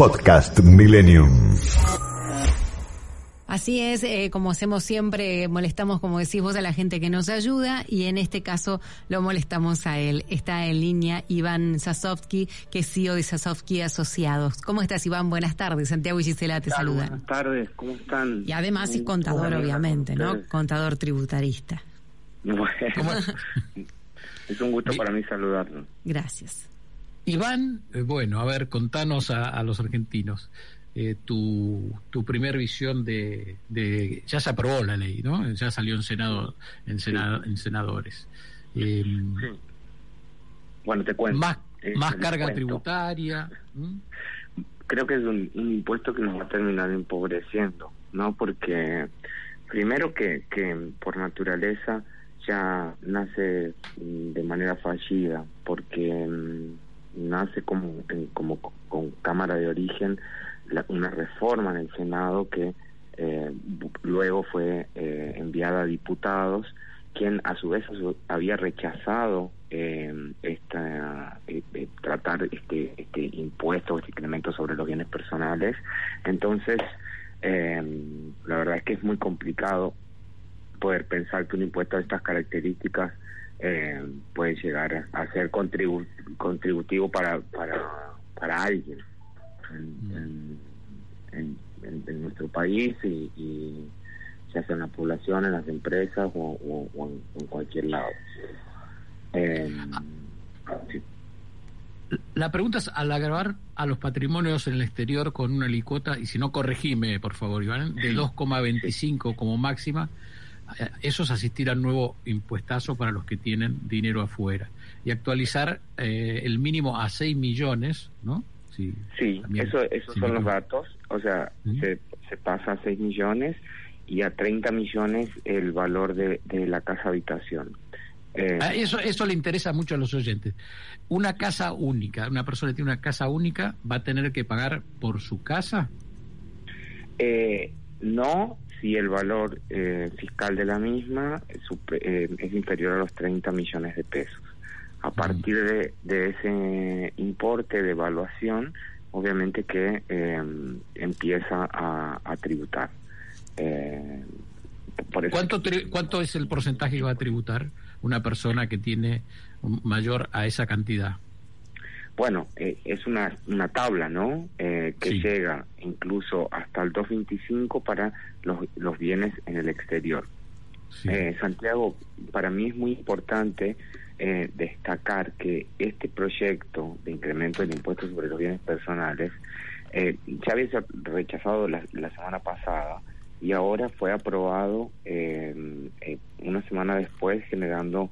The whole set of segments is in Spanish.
Podcast Millennium. Así es, eh, como hacemos siempre, molestamos, como decís vos, a la gente que nos ayuda y en este caso lo molestamos a él. Está en línea Iván Sasovsky, que es CEO de Sasovsky Asociados. ¿Cómo estás, Iván? Buenas tardes. Santiago y Gisela te saludan. Buenas tardes, ¿cómo están? Y además es contador, obviamente, ¿no? Contador tributarista. Bueno, es un gusto para mí saludarlo. Gracias. Iván, eh, bueno, a ver, contanos a los argentinos. Eh, tu, tu primer visión de, de, Ya se aprobó la ley, ¿no? Ya salió en, senado, en, en senadores. Eh, bueno, te cuento. Más, más carga tributaria. Creo que es un, impuesto que nos va a terminar empobreciendo, ¿no? Porque primero que, que por naturaleza ya nace mm, de manera fallida, porque mm, nace como, como con cámara de origen una reforma en el Senado que eh, luego fue eh, enviada a diputados, quien a su vez había rechazado eh, esta, tratar este, este impuesto, este incremento sobre los bienes personales. Entonces, la verdad es que es muy complicado poder pensar que un impuesto de estas características puede llegar a ser contributivo para, para, para alguien en, en, nuestro país y, y, ya sea en la población, en las empresas o, en, cualquier lado. Eh, La pregunta es, al agravar a los patrimonios en el exterior con una licuota, y si no, corregime, por favor, Iván, de 2,25 como máxima, eh, eso es asistir al nuevo impuestazo para los que tienen dinero afuera. Y actualizar eh, el mínimo a 6 millones, ¿no? Sí, eso, esos son los datos. O sea, se, se pasa a 6 millones y a 30 millones el valor de, de la casa habitación. Eh, ah, eso, eso le interesa mucho a los oyentes. Una casa única, una persona que tiene una casa única, ¿va a tener que pagar por su casa? Eh, no, si el valor eh, fiscal de la misma es, es inferior a los 30 millones de pesos. A partir de, de ese importe de evaluación, obviamente que em, empieza a, tributar. Eh, ¿Cuánto, ¿Cuánto es el porcentaje que va a tributar una persona que tiene mayor a esa cantidad? Bueno, eh, es una, una tabla, ¿no? Eh, que llega incluso hasta el 2.25 para los, los bienes en el exterior. Santiago, para mí es muy importante eh, destacar que este proyecto de incremento del impuesto sobre los bienes personales eh, ya había rechazado la, semana pasada y ahora fue aprobado eh, una semana después generando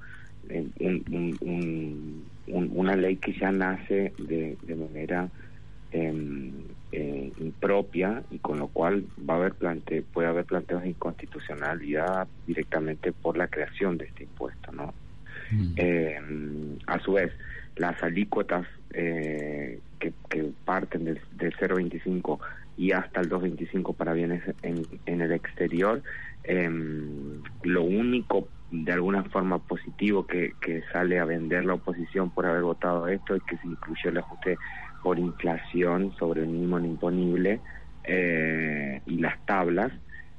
una ley que ya nace de, de manera em, impropia y con lo cual va a haber plante puede haber planteos de inconstitucionalidad directamente por la creación de este impuesto no Mm. Eh, a su vez, las alícuotas eh, que, parten del, 0,25 y hasta el 2,25 para bienes en, en el exterior, em, lo único de alguna forma positivo que, sale a vender la oposición por haber votado esto es que se incluyó el ajuste por inflación sobre el mínimo imponible eh, y las tablas,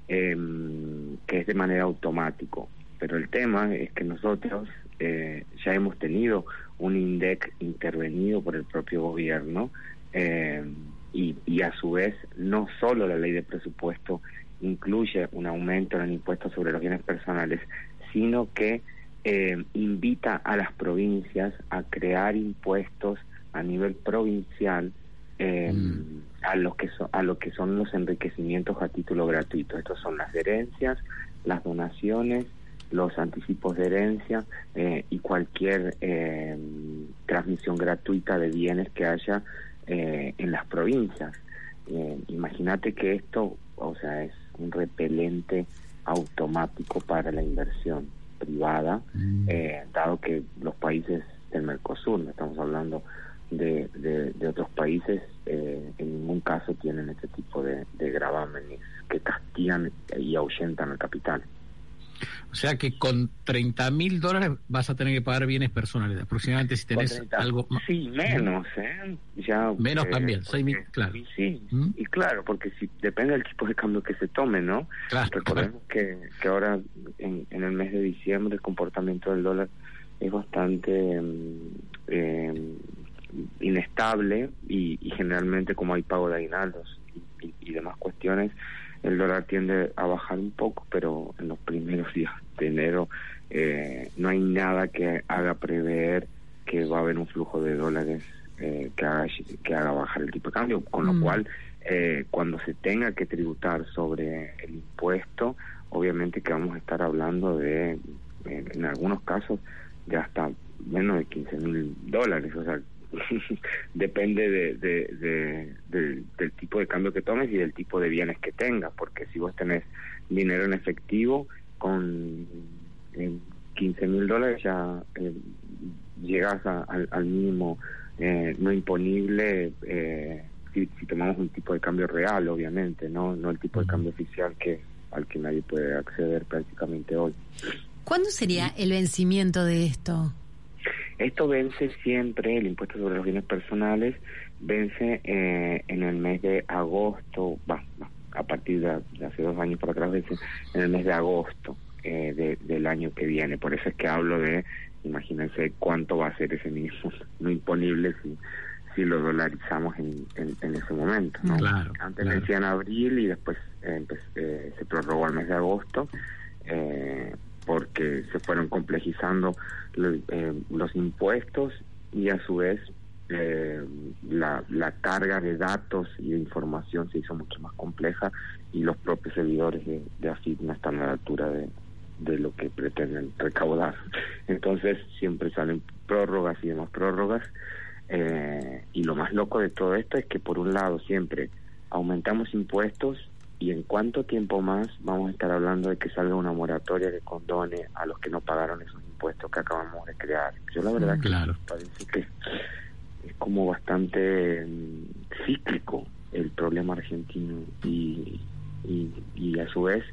em, que es de manera automático. Pero el tema es que nosotros eh, ya hemos tenido un INDEC intervenido por el propio gobierno eh, y, y, a su vez no solo la ley de presupuesto incluye un aumento en el impuesto sobre los bienes personales, sino que eh, invita a las provincias a crear impuestos a nivel provincial mm. a los que a lo que son los enriquecimientos a título gratuito. Estos son las herencias, las donaciones los anticipos de herencia eh, y cualquier eh, transmisión gratuita de bienes que haya eh, en las provincias. Imagínate que esto, o sea, es un repelente automático para la inversión privada, mm. dado que los países del Mercosur, no estamos hablando de, de, otros países, en ningún caso tienen este tipo de, de gravámenes que castigan y ahuyentan al capital. O sea que con 30 mil dólares vas a tener que pagar bienes personales, aproximadamente si tenés algo más. Sí, menos, ¿eh? Ya, menos eh, también, 6 mil, claro. sí, ¿Mm? y claro, porque si depende del tipo de cambio que se tome, ¿no? Claro, Recordemos Que, que ahora en, en el mes de diciembre el comportamiento del dólar es bastante mm, eh, inestable y, generalmente como hay pago de aguinaldos y, demás cuestiones, el dólar tiende a bajar un poco, pero en los primeros días de enero eh, no hay nada que haga prever que va a haber un flujo de dólares eh, que, haga, que haga bajar el tipo de cambio, con lo mm. cual eh, cuando se tenga que tributar sobre el impuesto, obviamente que vamos a estar hablando de, en algunos casos, de hasta menos de 15 mil dólares, o sea, depende de, del tipo de cambio que tomes y del tipo de bienes que tengas, porque si vos tenés dinero en efectivo con 15 mil dólares ya eh, llegas al, mínimo eh, no imponible eh, si, si, tomamos un tipo de cambio real, obviamente, no no el tipo de cambio oficial que al que nadie puede acceder prácticamente hoy. ¿Cuándo sería el vencimiento de esto? Esto vence siempre, el impuesto sobre los bienes personales vence eh, en el mes de agosto, va, a partir de, hace dos años para atrás, vence en el mes de agosto eh, del año que viene. Por eso es que hablo de, imagínense cuánto va a ser ese mismo no imponible si, si lo dolarizamos en, en, ese momento. ¿no? Antes decían abril y después eh, se prorrogó al mes de agosto. Eh, porque se fueron complejizando eh, los impuestos y a su vez eh, la, carga de datos y de información se hizo mucho más compleja y los propios servidores de, de no están a la altura de, de lo que pretenden recaudar. Entonces siempre salen prórrogas y demás prórrogas. Eh, y lo más loco de todo esto es que por un lado siempre aumentamos impuestos y en cuánto tiempo más vamos a estar hablando de que salga una moratoria que condone a los que no pagaron esos impuestos que acabamos de crear. Yo la verdad claro. que parece que es como bastante mm, cíclico el problema argentino y, y, y a su vez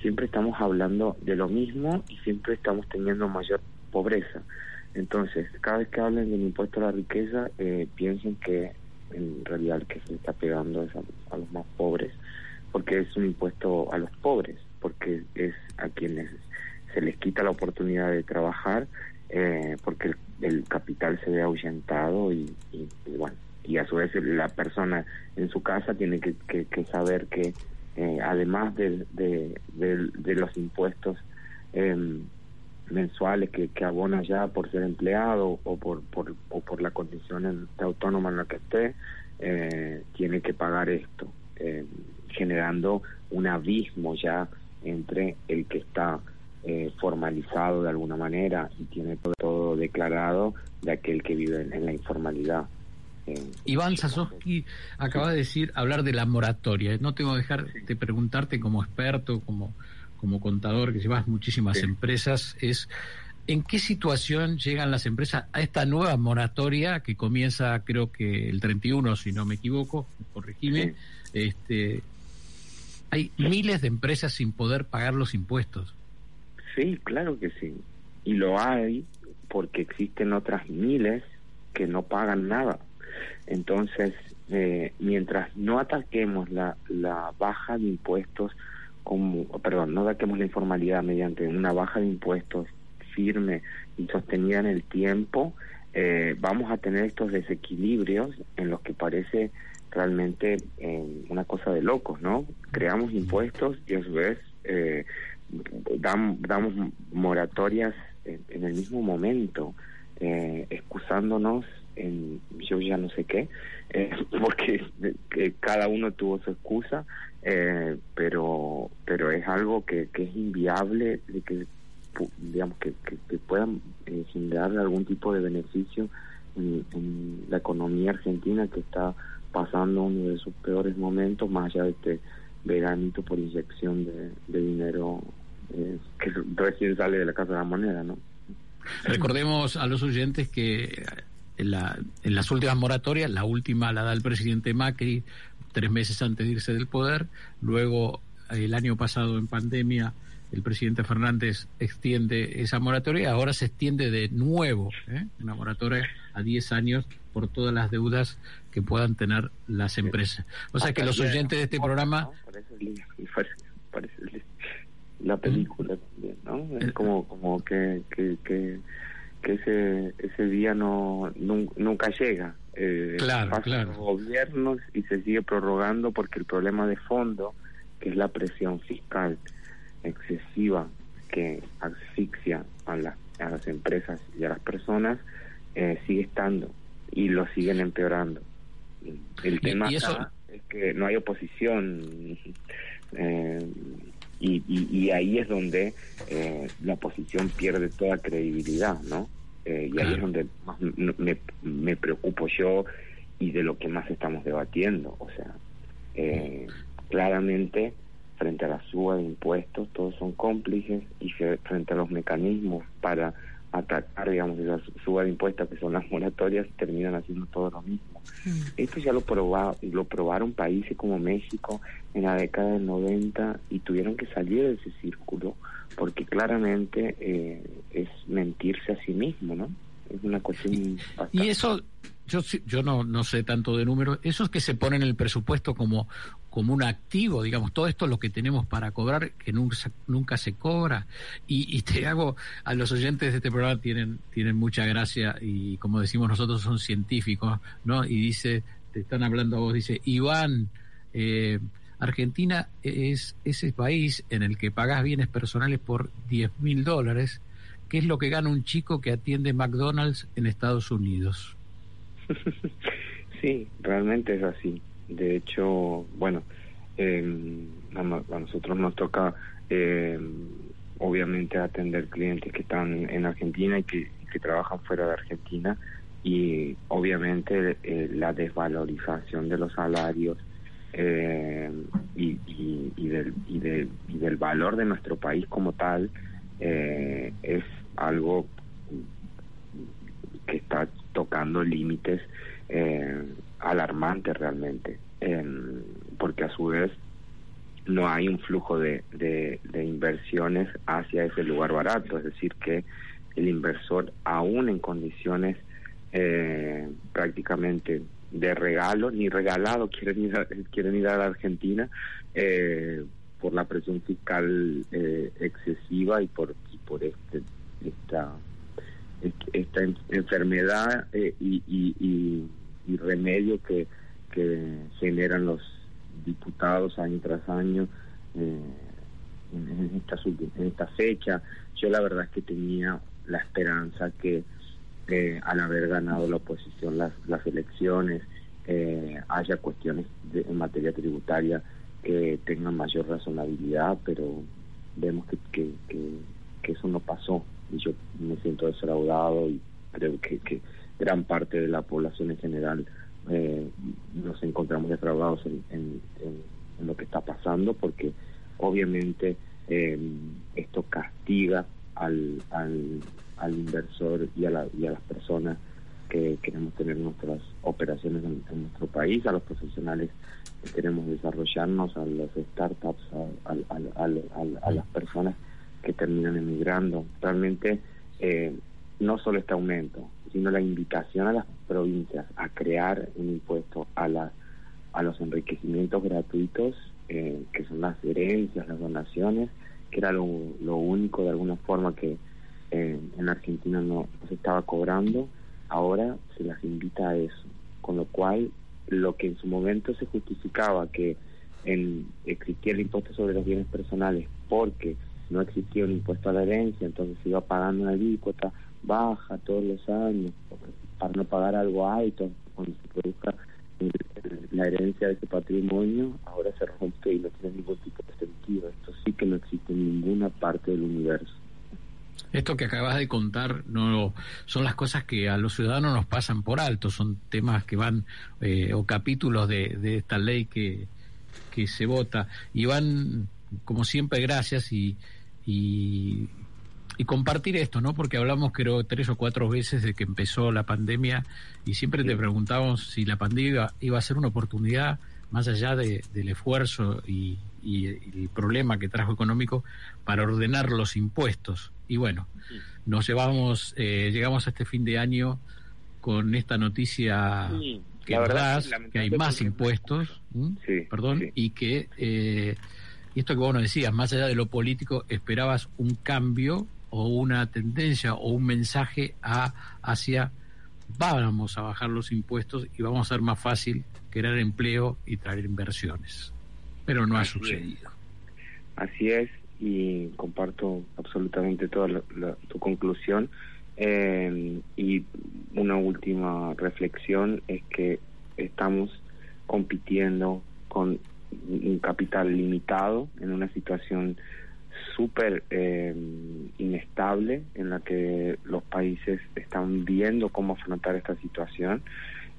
siempre estamos hablando de lo mismo y siempre estamos teniendo mayor pobreza. Entonces, cada vez que hablen del impuesto a la riqueza, eh, piensen que en realidad el que se está pegando es a los más pobres porque es un impuesto a los pobres, porque es a quienes se les quita la oportunidad de trabajar, eh, porque el, capital se ve ahuyentado y, bueno, y a su vez la persona en su casa tiene que, saber que eh, además de, los impuestos em, mensuales que, abona ya por ser empleado o por, por, o por la condición autónoma en la que esté, eh, tiene que pagar esto. Eh, generando un abismo ya entre el que está eh, formalizado de alguna manera y tiene todo, declarado de aquel que vive en, la informalidad. Eh, Iván Sasowski acaba de decir, hablar de la moratoria. No tengo que dejar de preguntarte como experto, como, como contador que llevas muchísimas empresas, es ¿en qué situación llegan las empresas a esta nueva moratoria que comienza creo que el 31, si no me equivoco, corregime, este, hay miles de empresas sin poder pagar los impuestos. Sí, claro que sí. Y lo hay porque existen otras miles que no pagan nada. Entonces, eh, mientras no ataquemos la, la baja de impuestos, como, perdón, no ataquemos la informalidad mediante una baja de impuestos firme y sostenida en el tiempo, eh, vamos a tener estos desequilibrios en los que parece realmente eh, una cosa de locos, ¿no? Creamos impuestos y a su vez eh, damos moratorias en, el mismo momento, eh, excusándonos en yo ya no sé qué, eh, porque cada uno tuvo su excusa, pero pero es algo que, que es inviable de que digamos que, que, puedan generar algún tipo de beneficio en la economía argentina que está pasando uno de sus peores momentos, más allá de este veranito por inyección de, dinero eh, que recién sale de la Casa de la Moneda, ¿no? Recordemos a los oyentes que en, la, en las últimas moratorias, la última la da el presidente Macri tres meses antes de irse del poder, luego el año pasado en pandemia el presidente Fernández extiende esa moratoria, ahora se extiende de nuevo, ¿eh? una moratoria a 10 años por todas las deudas que puedan tener las empresas. O sea que los oyentes de este programa... la película también, ¿no? Es como, como que, que, que, ese, ese día no nunca llega. Eh, claro, claro. Los gobiernos y se sigue prorrogando porque el problema de fondo, que es la presión fiscal, que asfixia a, a las empresas y a las personas eh, sigue estando y lo siguen empeorando. El tema es que no hay oposición eh, y, y, ahí es donde eh, la oposición pierde toda credibilidad, ¿no? y ahí es donde más me, me preocupo yo y de lo que más estamos debatiendo. O sea, claramente frente a la suba de impuestos, todos son cómplices y frente a los mecanismos para atacar, digamos, esa suba de impuestos que son las moratorias, terminan haciendo todo lo mismo. Mm. Esto ya lo, proba, lo probaron países como México en la década del 90 y tuvieron que salir de ese círculo porque claramente eh, es mentirse a sí mismo, ¿no? Es una cuestión... Y eso yo, yo no, no sé tanto de números, esos que se ponen en el presupuesto como, como un activo, digamos, todo esto es lo que tenemos para cobrar, que nunca, nunca se cobra. Y, y, te hago, a los oyentes de este programa tienen, tienen mucha gracia y como decimos nosotros son científicos, ¿no? Y dice, te están hablando a vos, dice, Iván, eh, Argentina es ese país en el que pagas bienes personales por 10 mil dólares, que es lo que gana un chico que atiende McDonald's en Estados Unidos. sí, realmente es así. De hecho, bueno, eh, a nosotros nos toca eh, obviamente atender clientes que están en Argentina y que, trabajan fuera de Argentina y obviamente eh, la desvalorización de los salarios eh, y, y, del, y, y del valor de nuestro país como tal eh, es algo que está tocando límites eh, alarmantes realmente, em, porque a su vez no hay un flujo de, de, inversiones hacia ese lugar barato, es decir, que el inversor aún en condiciones eh, prácticamente de regalo, ni regalado, quieren ir a, quieren ir a la Argentina eh, por la presión fiscal eh, excesiva y por, y por este, esta esta enfermedad eh, y, y, y, remedio que, generan los diputados año tras año eh, en, esta, en esta fecha. Yo la verdad es que tenía la esperanza que eh, al haber ganado la oposición las, las elecciones haya cuestiones en materia tributaria que tengan mayor razonabilidad, pero vemos que, que, que eso no pasó y yo me siento defraudado y creo que, que gran parte de la población en general eh, nos encontramos defraudados en, en, lo que está pasando porque obviamente eh, esto castiga al, al, al inversor y a, la, y a las personas que queremos tener nuestras operaciones en, nuestro país, a los profesionales que queremos desarrollarnos, a las startups, a, a las personas que terminan emigrando. Realmente eh, no solo este aumento, sino la invitación a las provincias a crear un impuesto a las a los enriquecimientos gratuitos, eh, que son las herencias, las donaciones, que era lo, único de alguna forma que eh, en Argentina no, se estaba cobrando, ahora se las invita a eso, con lo cual lo que en su momento se justificaba que en, existía el impuesto sobre los bienes personales porque no existía un impuesto a la herencia, entonces se iba pagando una alícuota baja todos los años para no pagar algo alto cuando se produzca la herencia de ese patrimonio, ahora se rompe y no tiene ningún tipo de sentido. Esto sí que no existe en ninguna parte del universo. Esto que acabas de contar no son las cosas que a los ciudadanos nos pasan por alto, son temas que van eh, o capítulos de, de esta ley que, que se vota y van como siempre gracias y, y y compartir esto, ¿no? Porque hablamos creo tres o cuatro veces de que empezó la pandemia y siempre te preguntábamos si la pandemia iba, a ser una oportunidad más allá de, del esfuerzo y, el problema que trajo económico para ordenar los impuestos. Y bueno, nos llevamos, eh, llegamos a este fin de año con esta noticia que la verdad, que hay más impuestos, perdón, y que eh, y esto que vos nos decías, más allá de lo político, esperabas un cambio o una tendencia o un mensaje a, hacia vamos a bajar los impuestos y vamos a ser más fácil crear empleo y traer inversiones. Pero no ha sucedido. Así es, y comparto absolutamente toda tu conclusión. Eh, y una última reflexión es que estamos compitiendo con un capital limitado en una situación súper eh, inestable en la que los países están viendo cómo afrontar esta situación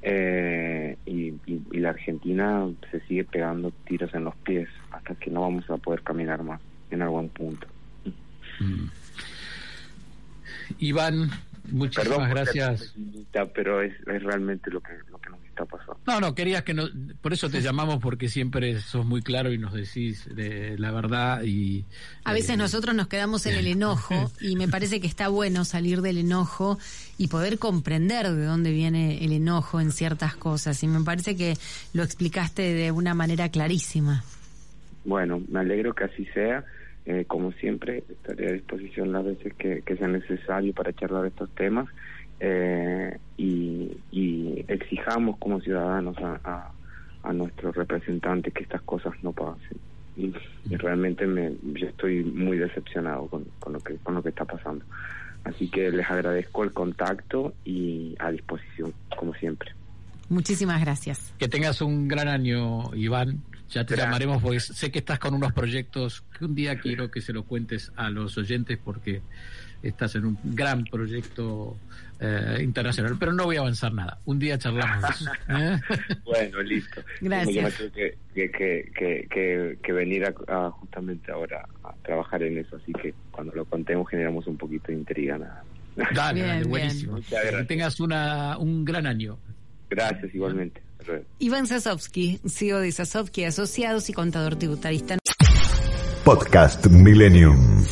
eh, y, la Argentina se sigue pegando tiros en los pies hasta que no vamos a poder caminar más en algún punto. Mm. Iván, muchísimas gracias. Pero es, es realmente lo que, lo que nos no, no, querías que no, por eso te llamamos porque siempre sos muy claro y nos decís de la verdad y... A veces eh, nosotros nos quedamos en el enojo y me parece que está bueno salir del enojo y poder comprender de dónde viene el enojo en ciertas cosas y me parece que lo explicaste de una manera clarísima. Bueno, me alegro que así sea. Eh, como siempre, estaré a disposición las veces que, que sea necesario para charlar estos temas eh, y, exijamos como ciudadanos a, a, nuestros representantes que estas cosas no pasen. Y, realmente me, yo estoy muy decepcionado con, con, lo que, con lo que está pasando. Así que les agradezco el contacto y a disposición, como siempre. Muchísimas gracias. Que tengas un gran año, Iván. Ya te llamaremos porque sé que estás con unos proyectos que un día quiero que se lo cuentes a los oyentes porque estás en un gran proyecto eh, internacional, pero no voy a avanzar nada. Un día charlamos. ¿eh? bueno, listo. Gracias. que, que, que, venir a, justamente ahora a trabajar en eso, así que cuando lo contemos generamos un poquito de intriga. Nada. Dale, buenísimo. Que tengas una, un gran año. Gracias, igualmente. Iván Sasovsky, CEO de Sasovsky Asociados y contador tributarista. Podcast Millennium.